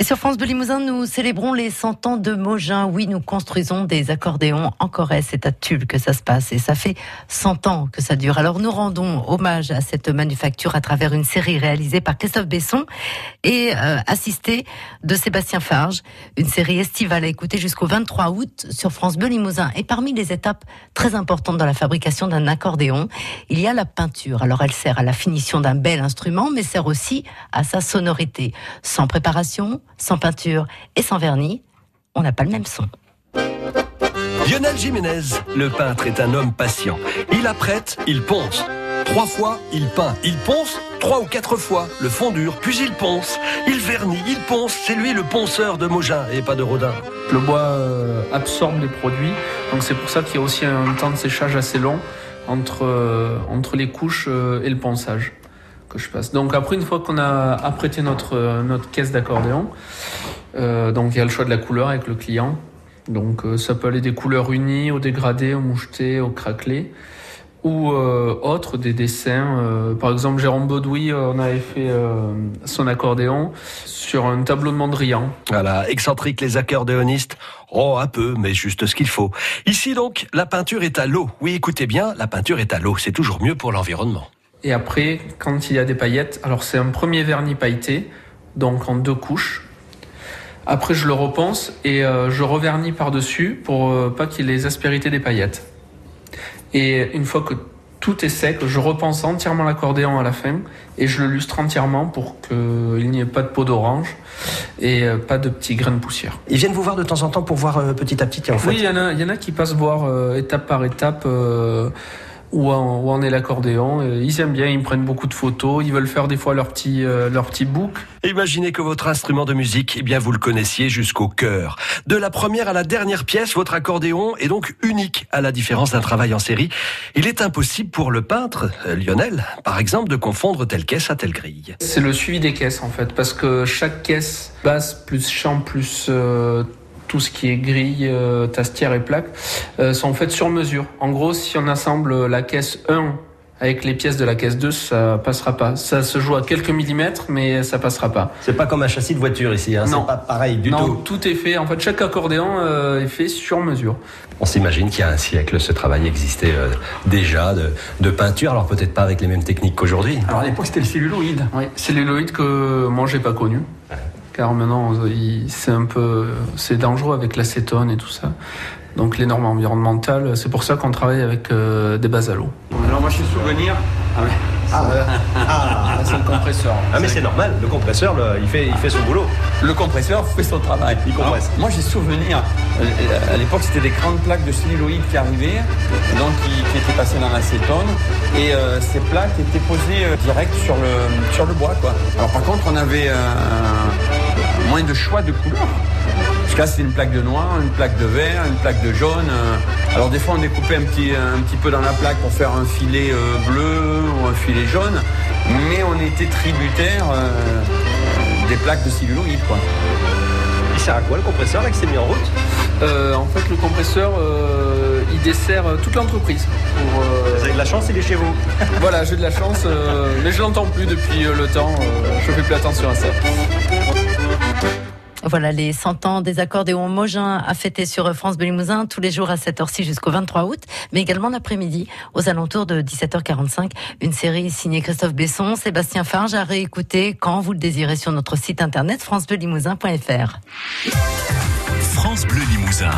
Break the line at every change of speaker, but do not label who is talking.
Et sur France Bleu Limousin, nous célébrons les 100 ans de Mogin. Oui, nous construisons des accordéons en Corrèze. C'est à Tulle que ça se passe et ça fait 100 ans que ça dure. Alors nous rendons hommage à cette manufacture à travers une série réalisée par Christophe Besson et euh, assistée de Sébastien Farge. Une série estivale à écouter jusqu'au 23 août sur France Bleu Limousin. Et parmi les étapes très importantes dans la fabrication d'un accordéon, il y a la peinture. Alors elle sert à la finition d'un bel instrument, mais sert aussi à sa sonorité. Sans préparation, sans peinture et sans vernis, on n'a pas le même son.
Lionel Jiménez, le peintre est un homme patient. Il apprête, il ponce. Trois fois, il peint. Il ponce trois ou quatre fois. Le fond dur, puis il ponce. Il vernit, il ponce. C'est lui le ponceur de Mogin et pas de Rodin.
Le bois euh, absorbe les produits, donc c'est pour ça qu'il y a aussi un temps de séchage assez long entre, euh, entre les couches euh, et le ponçage Donc après, une fois qu'on a apprêté notre, notre caisse d'accordéon, donc il y a le choix de la couleur avec le client. Donc ça peut aller des couleurs unies, au dégradé, au moucheté, au craquelé ou euh, autres, des dessins. Euh, par exemple, Jérôme Baudoui, euh, on avait fait son accordéon sur un tableau de Mondrian.
Voilà, excentrique les accordéonistes. Oh, un peu, mais juste ce qu'il faut. Ici donc, la peinture est à l'eau. Oui, écoutez bien, la peinture est à l'eau. C'est toujours mieux pour l'environnement.
Et après, quand il y a des paillettes, alors c'est un premier vernis pailleté, donc en deux couches. Après, je le repense et je revernis par-dessus pour pas qu'il y ait les aspérités des paillettes. Et une fois que tout est sec, je repense entièrement l'accordéon à la fin et je le lustre entièrement pour qu'il n'y ait pas de peau d'orange et euh, pas de petits grains de poussière.
Ils viennent vous voir de temps en temps pour voir euh, petit à petit en fait
Oui, il y, en a, y en a qui passent voir euh, étape par étape où en, est l'accordéon. Ils aiment bien, ils prennent beaucoup de photos, ils veulent faire des fois leur petit, euh, leur petit book.
Imaginez que votre instrument de musique, eh bien, vous le connaissiez jusqu'au cœur. De la première à la dernière pièce, votre accordéon est donc unique, à la différence d'un travail en série. Il est impossible pour le peintre, euh, Lionel, par exemple, de confondre telle caisse à telle grille.
C'est le suivi des caisses, en fait, parce que chaque caisse, basse plus chant plus euh, tout ce qui est grille, euh, tastière et plaque, euh, sont faites sur mesure. En gros, si on assemble la caisse 1 avec les pièces de la caisse 2, ça passera pas. Ça se joue à quelques millimètres, mais ça passera pas.
C'est pas comme un châssis de voiture ici, hein. c'est pas pareil du
non,
tout.
tout est fait. En fait, chaque accordéon euh, est fait sur mesure.
On s'imagine qu'il y a un siècle, ce travail existait déjà de, peinture, alors peut-être pas avec les mêmes techniques qu'aujourd'hui.
Alors à l'époque, c'était le celluloïde. Oui, celluloïde que moi j'ai pas connu car maintenant c'est un peu c'est dangereux avec l'acétone et tout ça. Donc les normes environnementales, c'est pour ça qu'on travaille avec euh, des bases à l'eau.
Alors moi je suis souvenir.
Ah, ouais. ah, ah c'est le compresseur.
Ah mais c'est normal, le compresseur il, fait, il fait son boulot.
Le compresseur fait son travail, il compresse. moi j'ai souvenir, euh, à l'époque c'était des grandes plaques de celluloïde qui arrivaient, donc qui, étaient passées dans l'acétone, et euh, ces plaques étaient posées direct sur le, sur le bois. Quoi. Alors par contre on avait moins de choix de couleurs. Parce que là, c'est une plaque de noir, une plaque de vert, une plaque de jaune. Alors des fois, on découpait un petit, un petit peu dans la plaque pour faire un filet euh, bleu ou un filet jaune. Mais on était tributaire euh, des plaques de celluloïd, quoi.
Il sert à quoi le compresseur là qui s'est mis en route?
Euh, En fait, le compresseur, il dessert toute l'entreprise.
Vous avez de la chance, il est chez vous.
voilà, j'ai de la chance, mais je l'entends plus depuis le temps. je fais plus attention à ça.
Voilà les 100 ans des accordéons Mogin à fêter sur France Bleu tous les jours à 7h6 jusqu'au 23 août, mais également l'après-midi aux alentours de 17h45. Une série signée Christophe Besson, Sébastien Farge à réécouter quand vous le désirez sur notre site internet francebleulimousin.fr.
France Bleu Limousin.